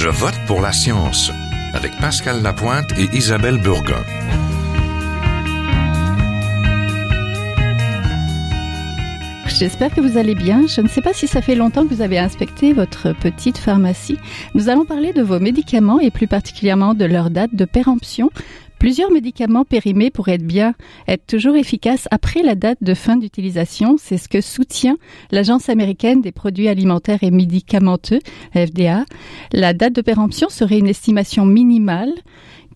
Je vote pour la science avec Pascal Lapointe et Isabelle Burgon. J'espère que vous allez bien. Je ne sais pas si ça fait longtemps que vous avez inspecté votre petite pharmacie. Nous allons parler de vos médicaments et plus particulièrement de leur date de péremption. Plusieurs médicaments périmés pourraient être bien être toujours efficaces après la date de fin d'utilisation. C'est ce que soutient l'Agence américaine des produits alimentaires et médicamenteux, FDA. La date de péremption serait une estimation minimale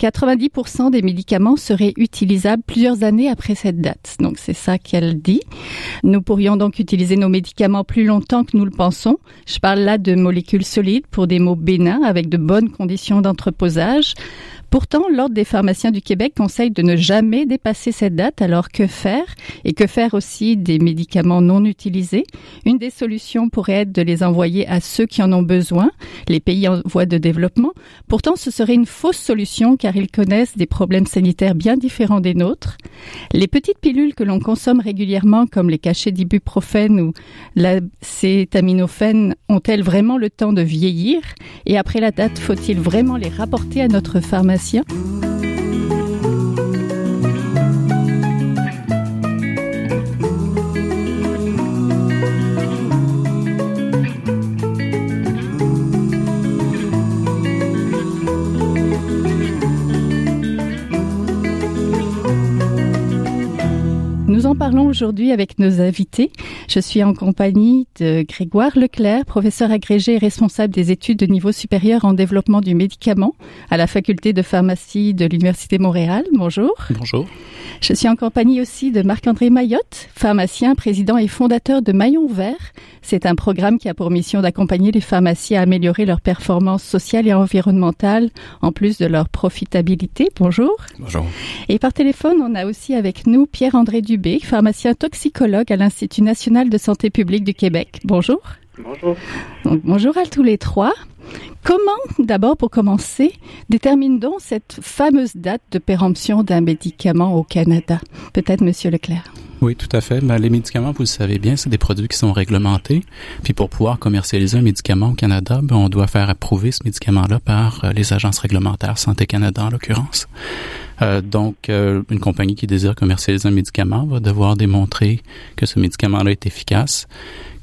90% des médicaments seraient utilisables plusieurs années après cette date. Donc c'est ça qu'elle dit. Nous pourrions donc utiliser nos médicaments plus longtemps que nous le pensons. Je parle là de molécules solides pour des mots bénins avec de bonnes conditions d'entreposage. Pourtant, l'Ordre des pharmaciens du Québec conseille de ne jamais dépasser cette date. Alors que faire? Et que faire aussi des médicaments non utilisés? Une des solutions pourrait être de les envoyer à ceux qui en ont besoin, les pays en voie de développement. Pourtant, ce serait une fausse solution car ils connaissent des problèmes sanitaires bien différents des nôtres. Les petites pilules que l'on consomme régulièrement, comme les cachets d'ibuprofène ou l'acétaminophène, ont-elles vraiment le temps de vieillir? Et après la date, faut-il vraiment les rapporter à notre pharmacie? Garcia. Hein. Nous en parlons aujourd'hui avec nos invités. Je suis en compagnie de Grégoire Leclerc, professeur agrégé et responsable des études de niveau supérieur en développement du médicament à la faculté de pharmacie de l'Université Montréal. Bonjour. Bonjour. Je suis en compagnie aussi de Marc-André Mayotte, pharmacien, président et fondateur de Maillon Vert. C'est un programme qui a pour mission d'accompagner les pharmacies à améliorer leur performance sociale et environnementale en plus de leur profitabilité. Bonjour. Bonjour. Et par téléphone, on a aussi avec nous Pierre-André Dubé pharmacien toxicologue à l'Institut national de santé publique du Québec. Bonjour. Bonjour. bonjour à tous les trois. Comment, d'abord pour commencer, détermine donc cette fameuse date de péremption d'un médicament au Canada? Peut-être Monsieur Leclerc. Oui, tout à fait. Ben, les médicaments, vous le savez bien, c'est des produits qui sont réglementés. Puis pour pouvoir commercialiser un médicament au Canada, ben, on doit faire approuver ce médicament-là par euh, les agences réglementaires, Santé Canada en l'occurrence. Euh, donc, euh, une compagnie qui désire commercialiser un médicament va devoir démontrer que ce médicament-là est efficace,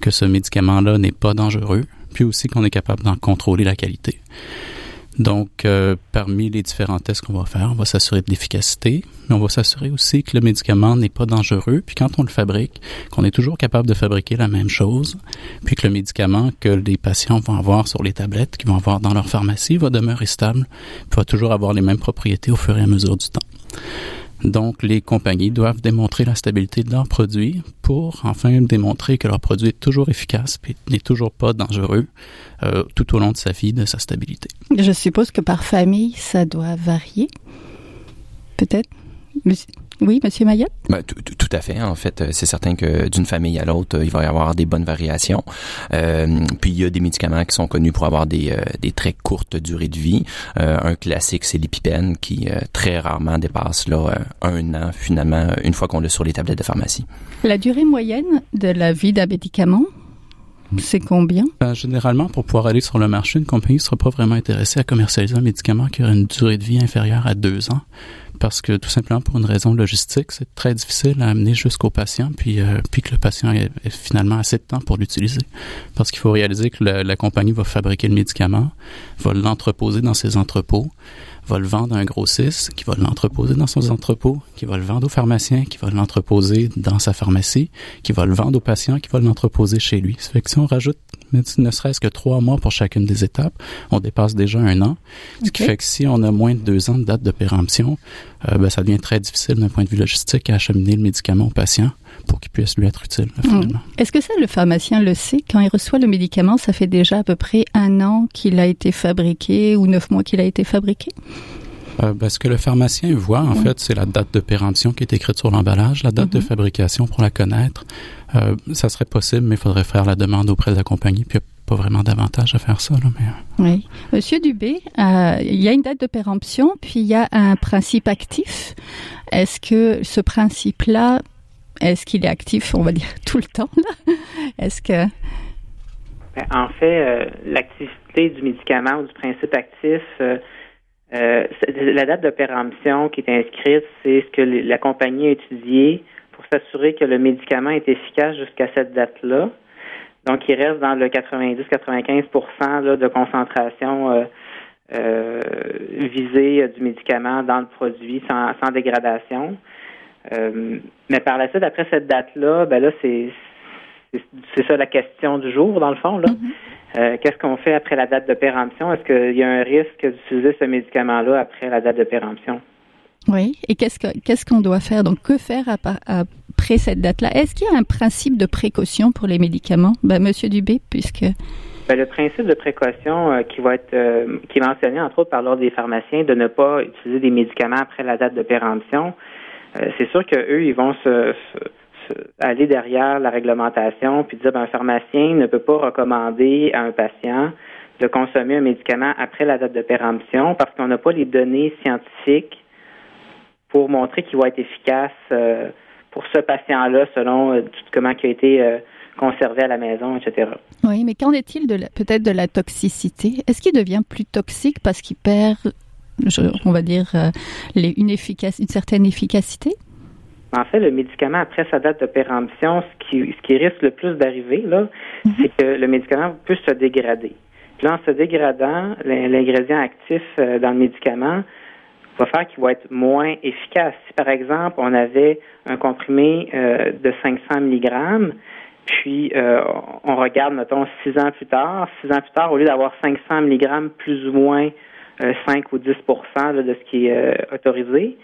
que ce médicament-là n'est pas dangereux, puis aussi qu'on est capable d'en contrôler la qualité. Donc, euh, parmi les différents tests qu'on va faire, on va s'assurer de l'efficacité, mais on va s'assurer aussi que le médicament n'est pas dangereux, puis quand on le fabrique, qu'on est toujours capable de fabriquer la même chose, puis que le médicament que les patients vont avoir sur les tablettes, qu'ils vont avoir dans leur pharmacie, va demeurer stable, puis va toujours avoir les mêmes propriétés au fur et à mesure du temps. Donc, les compagnies doivent démontrer la stabilité de leurs produits pour enfin démontrer que leur produit est toujours efficace et n'est toujours pas dangereux euh, tout au long de sa vie, de sa stabilité. Je suppose que par famille, ça doit varier. Peut-être? Oui, Monsieur Mayotte? Ben, tout, à fait. En fait, euh, c'est certain que d'une famille à l'autre, euh, il va y avoir des bonnes variations. Euh, puis il y a des médicaments qui sont connus pour avoir des, des très courtes durées de vie. un classique, c'est l'épipène, qui très rarement dépasse là un an finalement une fois qu'on l'a sur les tablettes de pharmacie. La durée moyenne de la vie d'un médicament, c'est combien? Ben, généralement, pour pouvoir aller sur le marché, une compagnie ne sera pas vraiment intéressée à commercialiser un médicament qui aurait une durée de vie inférieure à deux ans parce que tout simplement pour une raison logistique, c'est très difficile à amener jusqu'au patient, puis, euh, que le patient ait, finalement assez de temps pour l'utiliser. Parce qu'il faut réaliser que la, la, compagnie va fabriquer le médicament, va l'entreposer dans ses entrepôts, va le vendre à un grossiste, qui va l'entreposer dans son entrepôt, qui va le vendre au pharmacien, qui va l'entreposer dans sa pharmacie, qui va le vendre au patient, qui va l'entreposer chez lui. Ça fait que si on rajoute ne serait-ce que trois mois pour chacune des étapes, on dépasse déjà un an. Ce qui fait que si on a moins de deux ans de date de péremption, euh, ben, ça devient très difficile d'un point de vue logistique à acheminer le médicament au patient pour qu'il puisse lui être utile. Mm. Est-ce que ça, le pharmacien le sait? Quand il reçoit le médicament, ça fait déjà à peu près un an qu'il a été fabriqué ou neuf mois qu'il a été fabriqué? Euh, ben, ce que le pharmacien voit, en fait, c'est la date de péremption qui est écrite sur l'emballage, la date de mm-hmm. fabrication pour la connaître. Euh, ça serait possible, mais il faudrait faire la demande auprès de la compagnie, puis il n'y a pas vraiment d'avantage à faire ça. Là, mais... Euh. Oui. Monsieur Dubé, il y a une date de péremption, puis il y a un principe actif. Est-ce que ce principe-là est-ce qu'il est actif, on va dire, tout le temps là? Est-ce que Ben, en fait, l'activité du médicament ou du principe actif, la date de péremption qui est inscrite, c'est ce que la compagnie a étudié pour s'assurer que le médicament est efficace jusqu'à cette date-là. Donc, il reste dans le 90-95% de concentration euh, euh, visée du médicament dans le produit sans, dégradation. Euh, mais par la suite, après cette date-là, ben là, c'est c'est ça la question du jour, dans le fond. Là. Mm-hmm. Qu'est-ce qu'on fait après la date de péremption? Est-ce qu'il y a un risque d'utiliser ce médicament-là après la date de péremption? Oui, et qu'est-ce qu'on doit faire? Donc, que faire après cette date-là? Est-ce qu'il y a un principe de précaution pour les médicaments? Ben, Monsieur Dubé, puisque... Ben, le principe de précaution euh, qui va être euh, qui est mentionné entre autres par l'ordre des pharmaciens de ne pas utiliser des médicaments après la date de péremption, euh, c'est sûr qu'eux, ils vont se, aller derrière la réglementation puis dire ben, un pharmacien ne peut pas recommander à un patient de consommer un médicament après la date de péremption parce qu'on n'a pas les données scientifiques pour montrer qu'il va être efficace euh, pour ce patient-là selon euh, tout comment il a été euh, conservé à la maison, etc. Oui, mais qu'en est-il de peut-être de la toxicité? Est-ce qu'il devient plus toxique parce qu'il perd, on va dire, les, une, une certaine efficacité? En fait, le médicament, après sa date de péremption, ce qui, ce qui risque le plus d'arriver, là, mhm. c'est que le médicament peut se dégrader. Puis là, en se dégradant, l'ingrédient actif dans le médicament va faire qu'il va être moins efficace. Si par exemple on avait un comprimé euh, de 500 mg, puis euh, on regarde, mettons, six ans plus tard, six ans plus tard, au lieu d'avoir 500 mg plus ou moins 5 euh, ou 10% de ce qui est autorisé,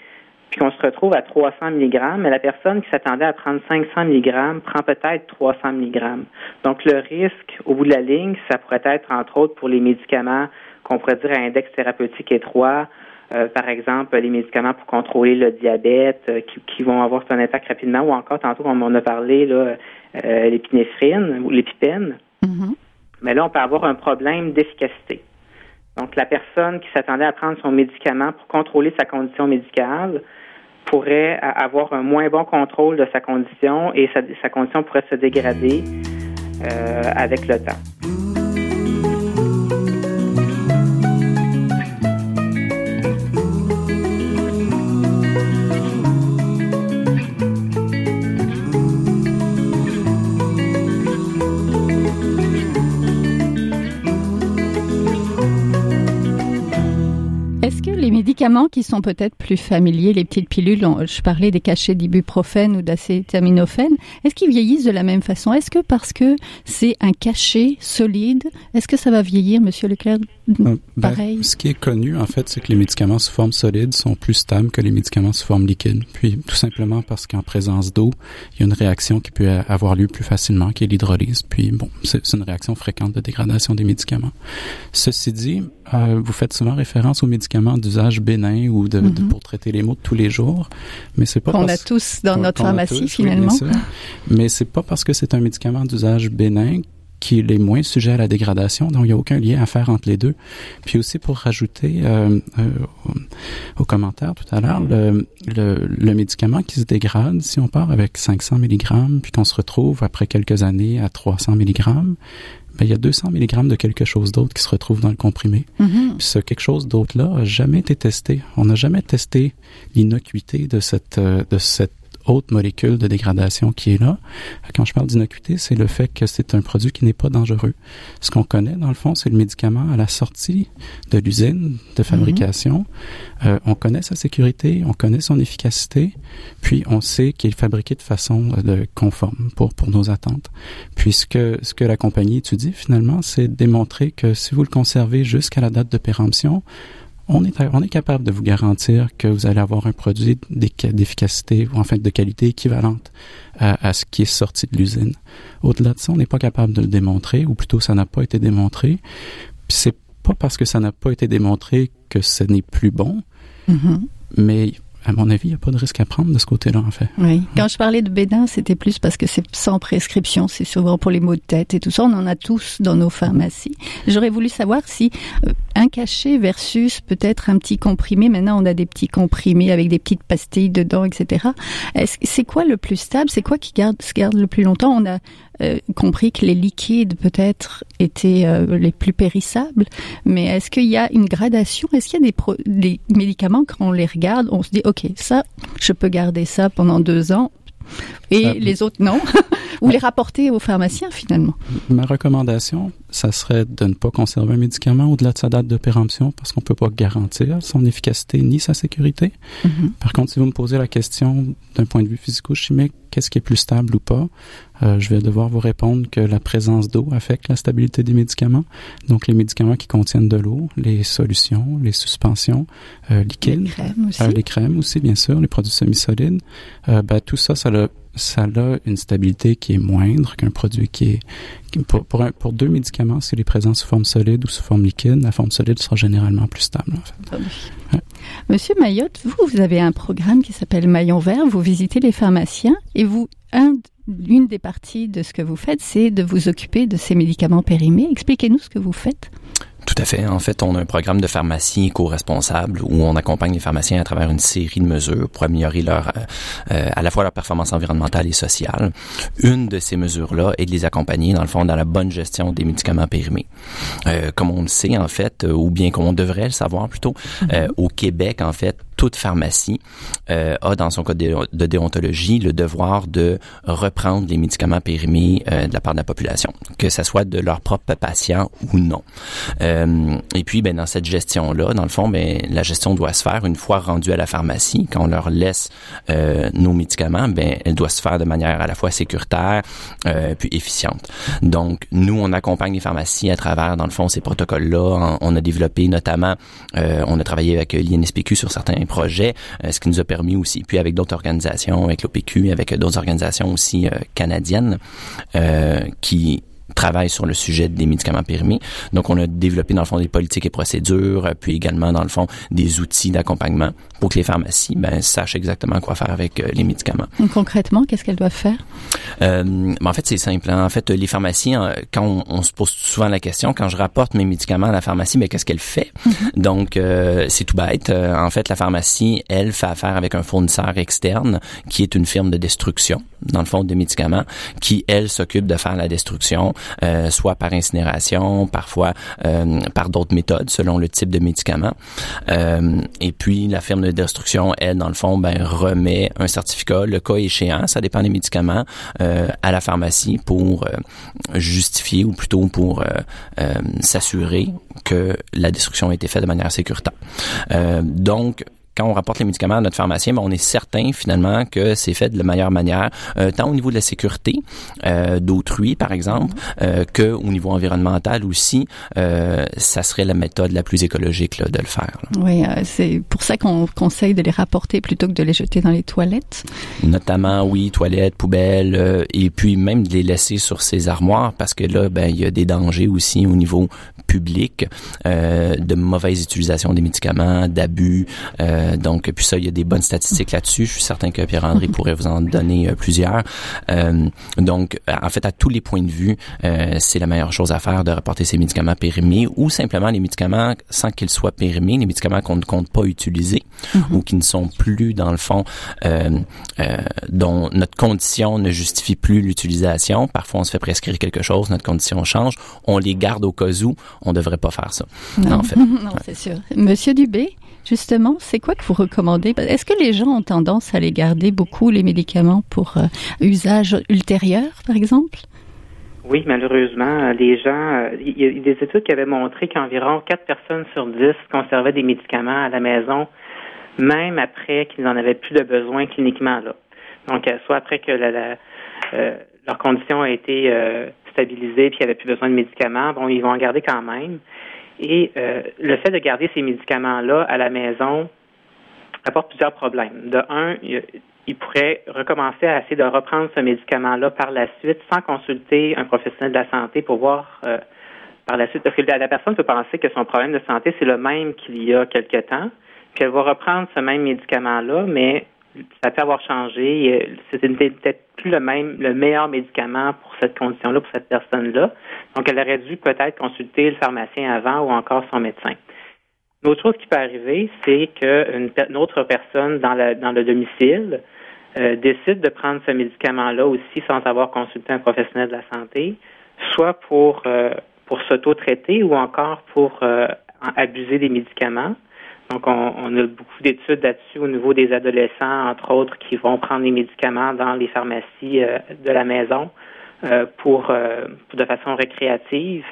puis qu'on se retrouve à 300 mg, mais la personne qui s'attendait à prendre 500 mg prend peut-être 300 mg. Donc le risque, au bout de la ligne, ça pourrait être, entre autres, pour les médicaments qu'on pourrait dire à index thérapeutique étroit, euh, par exemple, les médicaments pour contrôler le diabète euh, qui, vont avoir son impact rapidement, ou encore, tantôt, on a parlé, là, euh, l'épinéphrine ou l'épipène. Mm-hmm. Mais là, on peut avoir un problème d'efficacité. Donc, la personne qui s'attendait à prendre son médicament pour contrôler sa condition médicale pourrait avoir un moins bon contrôle de sa condition et sa, sa condition pourrait se dégrader avec le temps. Médicaments qui sont peut-être plus familiers, les petites pilules, je parlais des cachets d'ibuprofène ou d'acétaminophène, est-ce qu'ils vieillissent de la même façon? Est-ce que parce que c'est un cachet solide, est-ce que ça va vieillir, Monsieur Leclerc? Euh, ben, Pareil. ce qui est connu, en fait, c'est que les médicaments sous forme solide sont plus stables que les médicaments sous forme liquide. Puis, tout simplement parce qu'en présence d'eau, il y a une réaction qui peut avoir lieu plus facilement, qui est l'hydrolyse. Puis, bon, c'est une réaction fréquente de dégradation des médicaments. Ceci dit, euh, vous faites souvent référence aux médicaments d'usage bénin ou de, mm-hmm. pour traiter les maux de tous les jours, mais c'est pas qu'on a tous dans notre pharmacie finalement. mais c'est pas parce que c'est un médicament d'usage bénin qu'il est moins sujet à la dégradation, donc il n'y a aucun lien à faire entre les deux. Puis aussi pour rajouter euh, euh, au commentaire tout à l'heure, le, le, le, médicament qui se dégrade, si on part avec 500 mg, puis qu'on se retrouve après quelques années à 300 mg, ben, il y a 200 mg de quelque chose d'autre qui se retrouve dans le comprimé. Mm-hmm. Puis ce quelque chose d'autre-là a jamais été testé. On n'a jamais testé l'innocuité de cette, euh, de cette autre molécule de dégradation qui est là. Quand je parle d'innocuité, c'est le fait que c'est un produit qui n'est pas dangereux. Ce qu'on connaît, dans le fond, c'est le médicament à la sortie de l'usine de fabrication. Euh, on connaît sa sécurité, on connaît son efficacité, puis on sait qu'il est fabriqué de façon euh, conforme pour, pour nos attentes. Puisque ce que la compagnie étudie, finalement, c'est démontrer que si vous le conservez jusqu'à la date de péremption, on est, on est capable de vous garantir que vous allez avoir un produit d'efficacité ou en fait de qualité équivalente à, ce qui est sorti de l'usine. Au-delà de ça, on n'est pas capable de le démontrer, ou plutôt ça n'a pas été démontré. Puis c'est pas parce que ça n'a pas été démontré que ce n'est plus bon, mm-hmm. mais à mon avis, il n'y a pas de risque à prendre de ce côté-là, en fait. Oui. Quand je parlais de bédin, c'était plus parce que c'est sans prescription. C'est souvent pour les maux de tête et tout ça. On en a tous dans nos pharmacies. J'aurais voulu savoir si, euh, un cachet versus peut-être un petit comprimé. Maintenant, on a des petits comprimés avec des petites pastilles dedans, etc. C'est quoi le plus stable? C'est quoi qui garde, se garde le plus longtemps? On a euh, compris que les liquides peut-être étaient euh, les plus périssables, mais est-ce qu'il y a une gradation? Est-ce qu'il y a des, des médicaments quand on les regarde, on se dit ok ça, je peux garder ça pendant deux ans et les autres non? Ou les rapporter aux pharmaciens finalement? Ma recommandation, ça serait de ne pas conserver un médicament au-delà de sa date de péremption parce qu'on peut pas garantir son efficacité ni sa sécurité. Mm-hmm. Par contre, si vous me posez la question d'un point de vue physico-chimique, qu'est-ce qui est plus stable ou pas, euh, je vais devoir vous répondre que la présence d'eau affecte la stabilité des médicaments. Donc, les médicaments qui contiennent de l'eau, les solutions, les suspensions euh, liquides, les crèmes, aussi. Euh, les crèmes aussi, bien sûr, les produits semi-solides, ben, tout ça, ça a ça a une stabilité qui est moindre qu'un produit qui est pour, pour, pour, deux médicaments, s'il est présent sous forme solide ou sous forme liquide, la forme solide sera généralement plus stable. En fait. Monsieur Mayotte, vous, vous avez un programme qui s'appelle Maillon Vert. Vous visitez les pharmaciens et vous, un, une des parties de ce que vous faites, c'est de vous occuper de ces médicaments périmés. Expliquez-nous ce que vous faites. Tout à fait. En fait, on a un programme de pharmacie éco-responsable où on accompagne les pharmaciens à travers une série de mesures pour améliorer leur, euh, euh, à la fois leur performance environnementale et sociale. Une de ces mesures-là est de les accompagner, dans le fond, dans la bonne gestion des médicaments périmés. Euh, comme on le sait, en fait, ou bien comme on devrait le savoir plutôt, mm-hmm. au Québec, en fait, toute pharmacie euh, a dans son code de déontologie le devoir de reprendre les médicaments périmés euh, de la part de la population, que ce soit de leurs propres patients ou non. Euh, et puis, ben, dans cette gestion-là, dans le fond, ben, la gestion doit se faire une fois rendue à la pharmacie. Quand on leur laisse euh, nos médicaments, ben, elle doit se faire de manière à la fois sécuritaire euh, puis efficiente. Donc, nous, on accompagne les pharmacies à travers, dans le fond, ces protocoles-là. On a développé notamment, on a travaillé avec l'INSPQ sur certains projet, euh, ce qui nous a permis aussi, puis avec d'autres organisations, avec l'OPQ, avec d'autres organisations aussi euh, canadiennes, euh, qui travaillent sur le sujet des médicaments périmés. Donc, on a développé, dans le fond, des politiques et procédures, puis également, dans le fond, des outils d'accompagnement pour que les pharmacies ben, sachent exactement quoi faire avec les médicaments. concrètement, qu'est-ce qu'elles doivent faire? Euh, ben, en fait, c'est simple. Hein. En fait, les pharmacies, quand on, se pose souvent la question, quand je rapporte mes médicaments à la pharmacie, mais ben, qu'est-ce qu'elle fait? Mm-hmm. Donc, euh, c'est tout bête. Euh, en fait, la pharmacie, elle, fait affaire avec un fournisseur externe qui est une firme de destruction, dans le fond, des médicaments, qui, elle, s'occupe de faire la destruction, euh, soit par incinération, parfois euh, par d'autres méthodes, selon le type de médicament. et puis, la firme de destruction, elle, dans le fond, ben, remet un certificat, le cas échéant, ça dépend des médicaments, euh, à la pharmacie pour euh, justifier ou plutôt pour euh, s'assurer que la destruction a été faite de manière sécuritaire. donc, quand on rapporte les médicaments à notre pharmacien, ben, on est certain finalement que c'est fait de la meilleure manière, euh, tant au niveau de la sécurité euh, d'autrui, par exemple, euh, que au niveau environnemental aussi. Euh, ça serait la méthode la plus écologique là, de le faire. Oui, euh, c'est pour ça qu'on conseille de les rapporter plutôt que de les jeter dans les toilettes. Notamment, oui, toilettes, poubelles, euh, et puis même de les laisser sur ces armoires parce que là, ben il y a des dangers aussi au niveau public de mauvaise utilisation des médicaments, d'abus. Euh, euh, donc, puis ça, il y a des bonnes statistiques là-dessus. Je suis certain que Pierre-André pourrait vous en donner euh, plusieurs. Euh, donc, en fait, à tous les points de vue, c'est la meilleure chose à faire de rapporter ces médicaments périmés ou simplement les médicaments sans qu'ils soient périmés, les médicaments qu'on ne compte pas utiliser mm-hmm. ou qui ne sont plus, dans le fond, dont notre condition ne justifie plus l'utilisation. Parfois, on se fait prescrire quelque chose, notre condition change, on les garde au cas où. On ne devrait pas faire ça, en fait. non, c'est sûr. Monsieur Dubé, Justement, c'est quoi que vous recommandez? Est-ce que les gens ont tendance à les garder beaucoup, les médicaments, pour euh, usage ultérieur, par exemple? Oui, malheureusement, les gens, il y a des études qui avaient montré qu'environ 4 personnes sur 10 conservaient des médicaments à la maison, même après qu'ils n'en avaient plus de besoin cliniquement. Là. Donc, euh, soit après que euh, leur condition a été stabilisée puis il n'y avait plus besoin de médicaments, bon, ils vont en garder quand même. Et euh, le fait de garder ces médicaments-là à la maison apporte plusieurs problèmes. De un, il pourrait recommencer à essayer de reprendre ce médicament-là par la suite sans consulter un professionnel de la santé pour voir euh, par la suite. Parce que la personne peut penser que son problème de santé, c'est le même qu'il y a quelque temps, puis elle va reprendre ce même médicament-là, mais ça peut avoir changé. C'était peut-être plus le même, le meilleur médicament pour cette condition-là, pour cette personne-là. Donc, elle aurait dû peut-être consulter le pharmacien avant ou encore son médecin. Une autre chose qui peut arriver, c'est qu'une autre personne dans, dans le domicile euh, décide de prendre ce médicament-là aussi sans avoir consulté un professionnel de la santé, soit pour, euh, pour s'auto-traiter ou encore pour euh, abuser des médicaments. Donc, on, a beaucoup d'études là-dessus au niveau des adolescents, entre autres, qui vont prendre les médicaments dans les pharmacies de la maison pour, de façon récréative.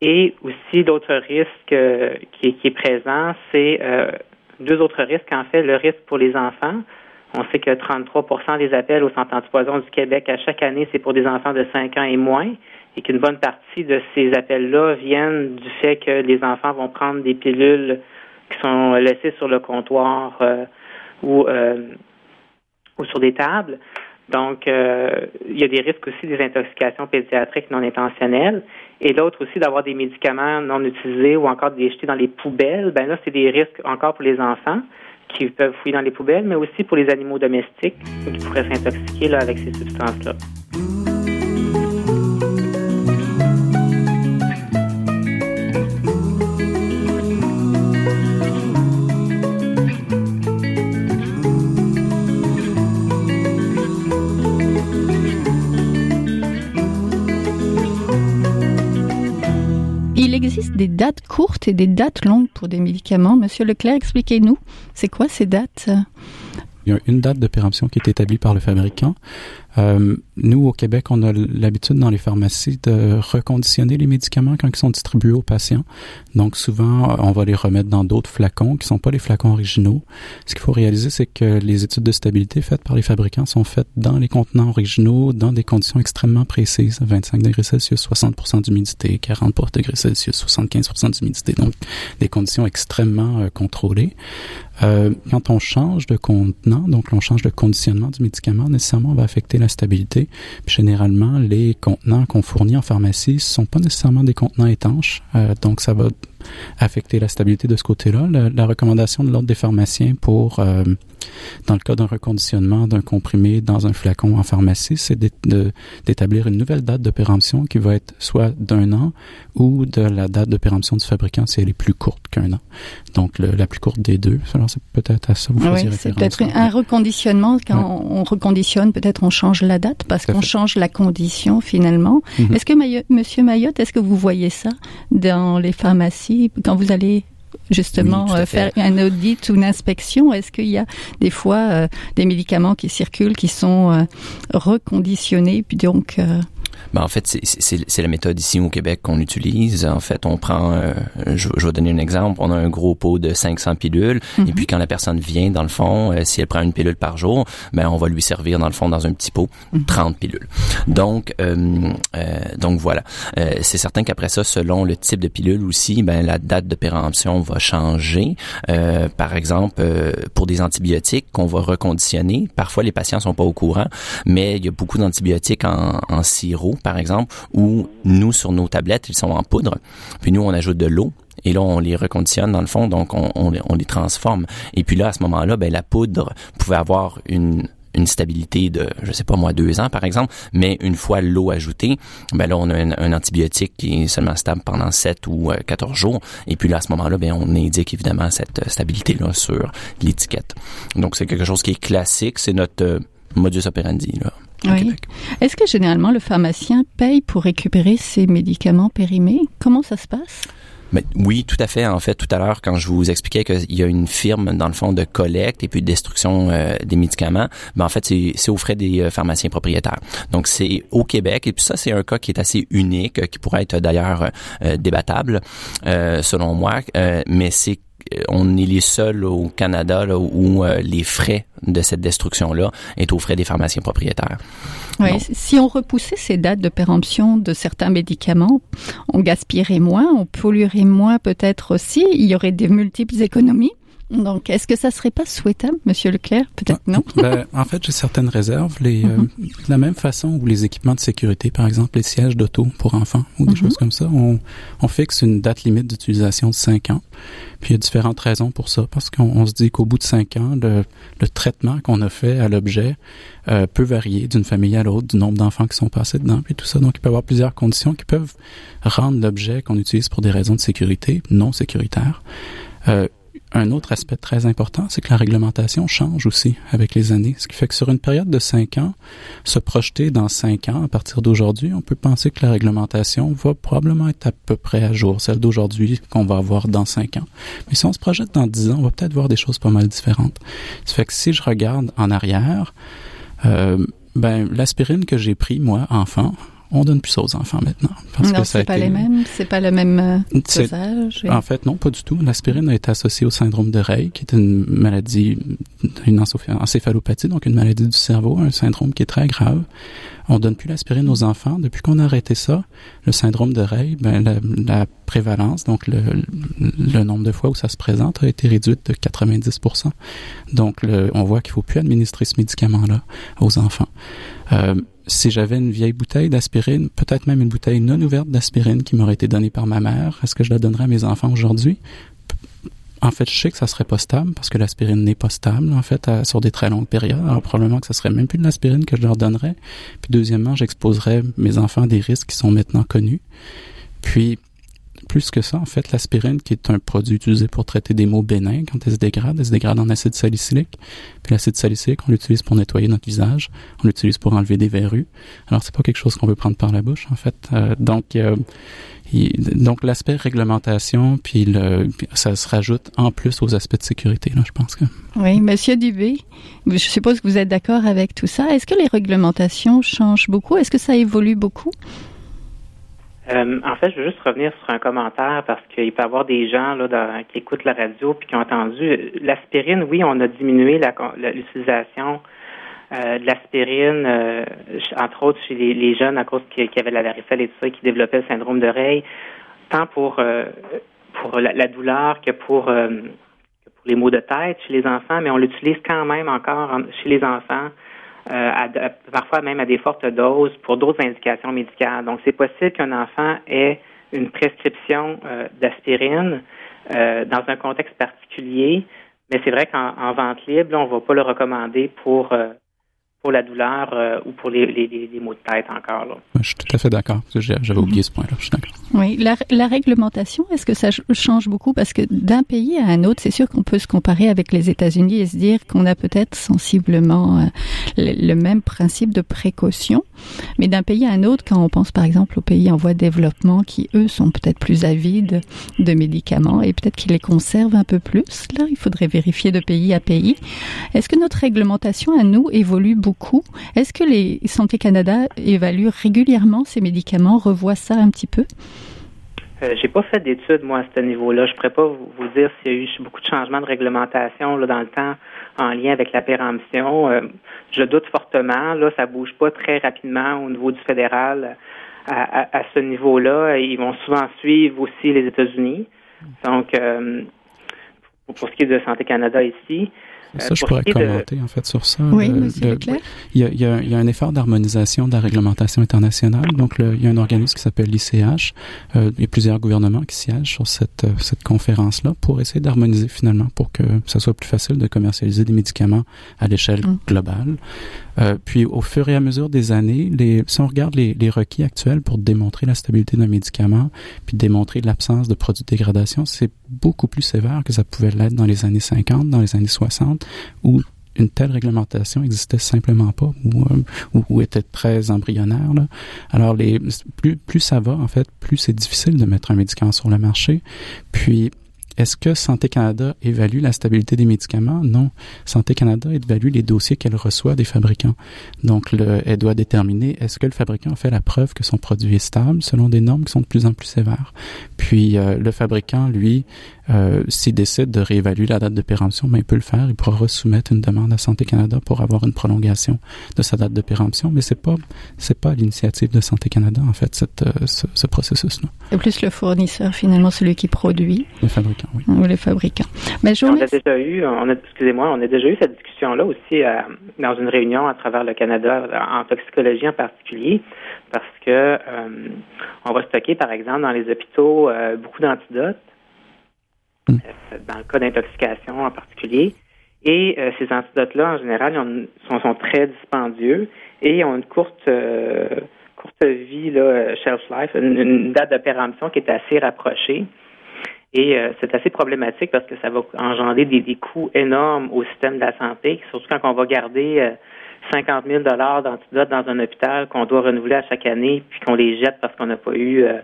Et aussi, l'autre risque qui, qui, est présent, c'est deux autres risques. En fait, le risque pour les enfants, on sait que 33% des appels au centre antipoison du Québec à chaque année, c'est pour des enfants de 5 ans et moins, et qu'une bonne partie de ces appels-là viennent du fait que les enfants vont prendre des pilules qui sont laissées sur le comptoir euh, ou, euh, ou sur des tables. Donc, euh, il y a des risques aussi des intoxications pédiatriques non intentionnelles. Et l'autre aussi d'avoir des médicaments non utilisés ou encore des jetés dans les poubelles. Ben là, c'est des risques encore pour les enfants qui peuvent fouiller dans les poubelles, mais aussi pour les animaux domestiques qui pourraient s'intoxiquer avec ces substances-là. Et des dates longues pour des médicaments. Monsieur Leclerc, expliquez-nous, c'est quoi ces dates? Il y a une date de péremption qui est établie par le fabricant euh, nous, au Québec, on a l'habitude dans les pharmacies de reconditionner les médicaments quand ils sont distribués aux patients. Donc, souvent, on va les remettre dans d'autres flacons qui sont pas les flacons originaux. Ce qu'il faut réaliser, c'est que les études de stabilité faites par les fabricants sont faites dans les contenants originaux, dans des conditions extrêmement précises. 25 degrés Celsius, 60% d'humidité, 40 degrés Celsius, 75 d'humidité. Donc, des conditions extrêmement euh, contrôlées. Euh, quand on change de contenant, donc on change de conditionnement du médicament, nécessairement, on va affecter la stabilité. généralement, les contenants qu'on fournit en pharmacie sont pas nécessairement des contenants étanches, euh, donc ça va affecter la stabilité de ce côté-là. La, recommandation de l'ordre des pharmaciens pour, euh, dans le cas d'un reconditionnement d'un comprimé dans un flacon en pharmacie, c'est d'établir une nouvelle date de péremption qui va être soit d'un an ou de la date de péremption du fabricant si elle est plus courte qu'un an. Donc la plus courte des deux. Alors c'est peut-être à ça vous oui, c'est peut-être un reconditionnement. Quand on reconditionne, peut-être on change la date parce qu'on change la condition finalement. Mm-hmm. Est-ce que Monsieur Mayotte, est-ce que vous voyez ça dans les pharmacies? Quand vous allez justement euh, faire un audit ou une inspection Est-ce qu'il y a des fois euh, des médicaments qui circulent, qui sont euh, reconditionnés, puis donc ben, en fait, c'est la méthode ici au Québec qu'on utilise. En fait, on prend, euh, je, je, vais donner un exemple, on a un gros pot de 500 pilules, et mhm. puis quand la personne vient, dans le fond, euh, si elle prend une pilule par jour, ben on va lui servir, dans le fond, dans un petit pot, 30 mhm. pilules. Donc, euh, donc voilà. c'est certain qu'après ça, selon le type de pilule aussi, ben la date de péremption va changer. par exemple, pour des antibiotiques qu'on va reconditionner, parfois les patients sont pas au courant, mais il y a beaucoup d'antibiotiques en, en sirop par exemple, où nous, sur nos tablettes, ils sont en poudre. Puis nous, on ajoute de l'eau. Et là, on les reconditionne dans le fond, donc on, les transforme. Et puis là, à ce moment-là, ben, la poudre pouvait avoir une, une stabilité de, je sais pas moi, deux ans par exemple, mais une fois l'eau ajoutée, ben là on a un, antibiotique qui est seulement stable pendant 7 ou 14 euh, jours, et puis là à ce moment-là, ben on indique évidemment cette stabilité là sur l'étiquette. Donc c'est quelque chose qui est classique, c'est notre euh, modus operandi là. Oui. Est-ce que généralement le pharmacien paye pour récupérer ses médicaments périmés? Comment ça se passe? Mais oui, tout à fait. En fait, tout à l'heure, quand je vous expliquais qu'il y a une firme, dans le fond, de collecte et puis de destruction euh, des médicaments, ben en fait, c'est aux frais des euh, pharmaciens propriétaires. Donc, c'est au Québec. Et puis ça, c'est un cas qui est assez unique, qui pourrait être d'ailleurs euh, débattable, selon moi. mais c'est on est les seuls au Canada là, où euh, les frais de cette destruction-là est aux frais des pharmaciens propriétaires. Oui, si on repoussait ces dates de péremption de certains médicaments, on gaspillerait moins, on polluerait moins peut-être aussi, il y aurait des multiples économies Donc, est-ce que ça serait pas souhaitable, Monsieur Leclerc? Peut-être non? ben, en fait, j'ai certaines réserves. Les, euh, mm-hmm. de la même façon où les équipements de sécurité, par exemple les sièges d'auto pour enfants ou des mm-hmm. choses comme ça, on, on fixe une date limite d'utilisation de 5 ans. Puis il y a différentes raisons pour ça, parce qu'on se dit qu'au bout de 5 ans, le, le traitement qu'on a fait à l'objet euh, peut varier d'une famille à l'autre, du nombre d'enfants qui sont passés dedans, puis tout ça. Donc il peut y avoir plusieurs conditions qui peuvent rendre l'objet qu'on utilise pour des raisons de sécurité non sécuritaire. Euh, un autre aspect très important, c'est que la réglementation change aussi avec les années. Ce qui fait que sur une période de cinq ans, se projeter dans cinq ans à partir d'aujourd'hui, on peut penser que la réglementation va probablement être à peu près à jour, celle d'aujourd'hui qu'on va avoir dans cinq ans. Mais si on se projette dans dix ans, on va peut-être voir des choses pas mal différentes. Ce fait que si je regarde en arrière, euh, ben l'aspirine que j'ai pris moi enfant, on donne plus ça aux enfants maintenant. Parce non, c'est pas les mêmes, c'est pas le même euh, dosage. En fait, non, pas du tout. L'aspirine a été associée au syndrome de Rey, qui est une maladie, une encéphalopathie, donc une maladie du cerveau, un syndrome qui est très grave. On donne plus l'aspirine aux enfants. Depuis qu'on a arrêté ça, le syndrome de Rey, ben, la, prévalence, donc le, le, nombre de fois où ça se présente, a été réduite de 90%. Donc, le, on voit qu'il faut plus administrer ce médicament-là aux enfants. Euh, si j'avais une vieille bouteille d'aspirine, peut-être même une bouteille non ouverte d'aspirine qui m'aurait été donnée par ma mère, est-ce que je la donnerais à mes enfants aujourd'hui? En fait, je sais que ça serait pas stable parce que l'aspirine n'est pas stable, en fait, sur des très longues périodes. Alors, probablement que ça serait même plus de l'aspirine que je leur donnerais. Puis, deuxièmement, j'exposerais mes enfants à des risques qui sont maintenant connus. Puis, plus que ça, en fait, l'aspirine, qui est un produit utilisé pour traiter des maux bénins, quand elle se dégrade, elle se dégrade en acide salicylique. Puis l'acide salicylique, on l'utilise pour nettoyer notre visage, on l'utilise pour enlever des verrues. Alors, c'est pas quelque chose qu'on veut prendre par la bouche, en fait. Euh, donc, euh, donc l'aspect réglementation, puis ça se rajoute en plus aux aspects de sécurité, là, je pense que. Oui, Monsieur Dubé, je suppose que vous êtes d'accord avec tout ça. Est-ce que les réglementations changent beaucoup? Est-ce que ça évolue beaucoup? Euh, en fait, je veux juste revenir sur un commentaire parce qu'il peut y avoir des gens qui écoutent la radio puis qui ont entendu l'aspirine. Oui, on a diminué l'utilisation euh, de l'aspirine, euh, entre autres chez les, jeunes à cause qui, qui avaient la varicelle et tout ça, qui développaient le syndrome d'oreille, tant pour pour la, douleur que pour pour les maux de tête chez les enfants, mais on l'utilise quand même encore chez les enfants euh, parfois même à des fortes doses pour d'autres indications médicales. Donc, c'est possible qu'un enfant ait une prescription euh, d'aspirine euh, dans un contexte particulier, mais c'est vrai qu'en vente libre, on ne va pas le recommander pour pour la douleur euh, ou pour les, les, les, maux de tête encore. Là. Je suis tout à fait d'accord. J'avais oublié ce point-là. Je suis d'accord. Oui, la, la réglementation, est-ce que ça change beaucoup? Parce que d'un pays à un autre, c'est sûr qu'on peut se comparer avec les États-Unis et se dire qu'on a peut-être sensiblement euh, le, même principe de précaution. Mais d'un pays à un autre, quand on pense par exemple aux pays en voie de développement qui, eux, sont peut-être plus avides de médicaments et peut-être qu'ils les conservent un peu plus, là, il faudrait vérifier de pays à pays. Est-ce que notre réglementation à nous évolue beaucoup est-ce que les Santé Canada évaluent régulièrement ces médicaments, revoient ça un petit peu? Euh, j'ai pas fait d'études, moi, à ce niveau-là. Je pourrais pas vous, dire s'il y a eu beaucoup de changements de réglementation là, dans le temps en lien avec la péremption. Euh, je doute fortement. Là, ça bouge pas très rapidement au niveau du fédéral à, ce niveau-là. Ils vont souvent suivre aussi les États-Unis. Donc, euh, pour ce qui est de Santé Canada ici, ça, je pourrais commenter en fait sur ça. Oui, monsieur il, y a, il, y a, il y a un effort d'harmonisation de la réglementation internationale. Donc, il y a un organisme qui s'appelle l'ICH. Euh, il y a plusieurs gouvernements qui siègent sur cette, euh, cette conférence-là pour essayer d'harmoniser finalement pour que ça soit plus facile de commercialiser des médicaments à l'échelle mm. globale. Euh, puis, au fur et à mesure des années, les, si on regarde les, les requis actuels pour démontrer la stabilité d'un médicament, puis démontrer l'absence de produits de dégradation, c'est beaucoup plus sévère que ça pouvait l'être dans les années 50, dans les années 60, où une telle réglementation existait simplement pas ou, euh, ou, était très embryonnaire. Là. Alors les plus plus ça va en fait, plus c'est difficile de mettre un médicament sur le marché. Puis est-ce que Santé Canada évalue la stabilité des médicaments? Non. Santé Canada évalue les dossiers qu'elle reçoit des fabricants. Donc, le, elle doit déterminer est-ce que le fabricant fait la preuve que son produit est stable selon des normes qui sont de plus en plus sévères? Puis, euh, le fabricant, lui, euh, s'il décide de réévaluer la date de péremption, ben, il peut le faire. Il pourra soumettre une demande à Santé Canada pour avoir une prolongation de sa date de péremption. Mais c'est pas, c'est pas l'initiative de Santé Canada, en fait, cette, euh, ce, ce processus-là. C'est plus le fournisseur, finalement, celui qui produit. Le fabricant. Oui. Ou les fabricants. Mais on a déjà eu, on a, excusez-moi, on a déjà eu cette discussion-là aussi euh, dans une réunion à travers le Canada, en toxicologie en particulier, parce que euh, on va stocker, par exemple, dans les hôpitaux, euh, beaucoup d'antidotes, hmm. dans le cas d'intoxication en particulier. Et ces antidotes-là, en général, sont, sont, très dispendieux et ont une courte courte vie, là, shelf life, une, date de péremption qui est assez rapprochée. Et euh, c'est assez problématique parce que ça va engendrer des, coûts énormes au système de la santé, surtout quand on va garder 50 000 dollars d'antidotes dans un hôpital qu'on doit renouveler à chaque année, puis qu'on les jette parce qu'on n'a pas eu euh,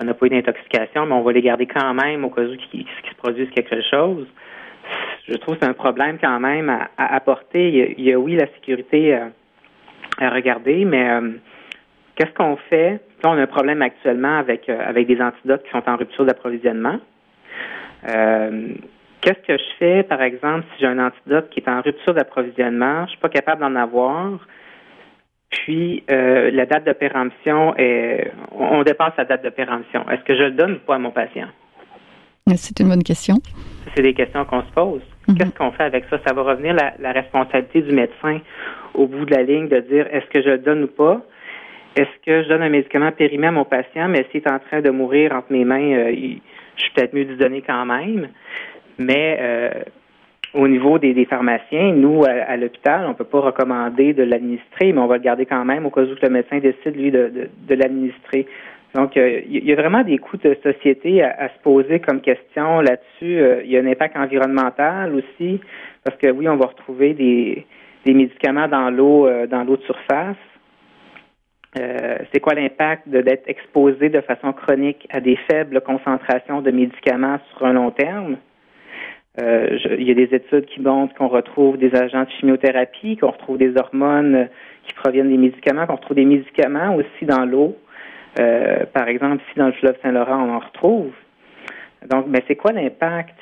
on n'a pas eu d'intoxication, mais on va les garder quand même au cas où qu'il se produise quelque chose. Je trouve que c'est un problème quand même à, apporter. Il y, a, oui, la sécurité euh, à regarder, mais Qu'est-ce qu'on fait? Là, on a un problème actuellement avec, euh, avec des antidotes qui sont en rupture d'approvisionnement. Euh, qu'est-ce que je fais, par exemple, si j'ai un antidote qui est en rupture d'approvisionnement, je ne suis pas capable d'en avoir, puis euh, la date de péremption est, on dépasse la date de péremption. Est-ce que je le donne ou pas à mon patient? C'est une bonne question. C'est des questions qu'on se pose. Mhm. Qu'est-ce qu'on fait avec ça? Ça va revenir la, la responsabilité du médecin au bout de la ligne de dire est-ce que je le donne ou pas? Est-ce que je donne un médicament périmé à mon patient, mais s'il est en train de mourir entre mes mains, euh, je suis peut-être mieux de donner quand même. Mais euh, au niveau des, pharmaciens, nous, à, l'hôpital, on ne peut pas recommander de l'administrer, mais on va le garder quand même au cas où le médecin décide, lui, de, l'administrer. Donc, euh, il y a vraiment des coûts de société à, se poser comme question là-dessus. il y a un impact environnemental aussi, parce que oui, on va retrouver des médicaments dans l'eau, dans l'eau de surface. Euh, c'est quoi l'impact d'être exposé de façon chronique à des faibles concentrations de médicaments sur un long terme? Euh, il y a des études qui montrent qu'on retrouve des agents de chimiothérapie, qu'on retrouve des hormones qui proviennent des médicaments, qu'on retrouve des médicaments aussi dans l'eau. Euh, par exemple, ici dans le fleuve Saint-Laurent, on en retrouve. Donc, mais c'est quoi l'impact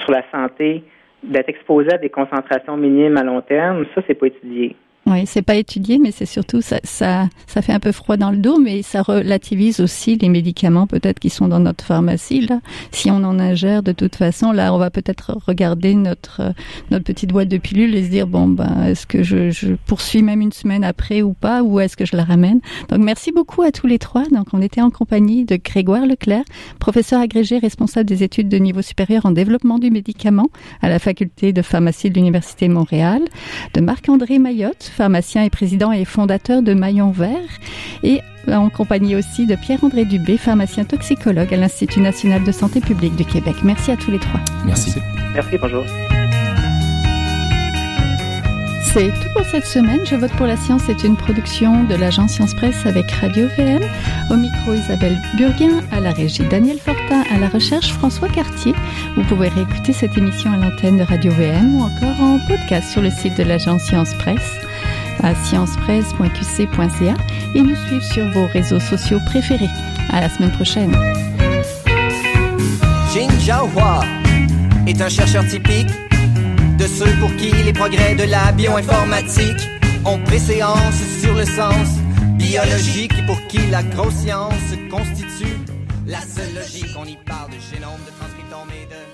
sur la santé d'être exposé à des concentrations minimes à long terme? Ça, c'est pas étudié. Oui, c'est pas étudié, mais c'est surtout ça, ça, ça fait un peu froid dans le dos, mais ça relativise aussi les médicaments peut-être qui sont dans notre pharmacie là. Si on en ingère de toute façon, là, on va peut-être regarder notre notre petite boîte de pilules et se dire bon ben est-ce que je, je poursuis même une semaine après ou pas, ou est-ce que je la ramène? Donc merci beaucoup à tous les trois. Donc on était en compagnie de Grégoire Leclerc, professeur agrégé responsable des études de niveau supérieur en développement du médicament à la faculté de pharmacie de l'université Montréal, de Marc-André Mayotte pharmacien et président et fondateur de Maillon Vert, et en compagnie aussi de Pierre-André Dubé, pharmacien toxicologue à l'Institut national de santé publique du Québec. Merci à tous les trois. Merci. Merci, bonjour. C'est tout pour cette semaine. Je vote pour la science est une production de l'agence Science Presse avec Radio VM. Au micro Isabelle Burguin, à la régie Daniel Fortin, à la recherche François Cartier. Vous pouvez réécouter cette émission à l'antenne de Radio VM ou encore en podcast sur le site de l'agence Science Presse à sciencepresse.qc.ca et nous suivre sur vos réseaux sociaux préférés. À la semaine prochaine. Jin Jiahua est un chercheur typique de ceux pour qui les progrès de la bioinformatique ont préséance sur le sens biologique et pour qui la grosse science constitue la seule logique. On y parle de génome, de transcriptome et de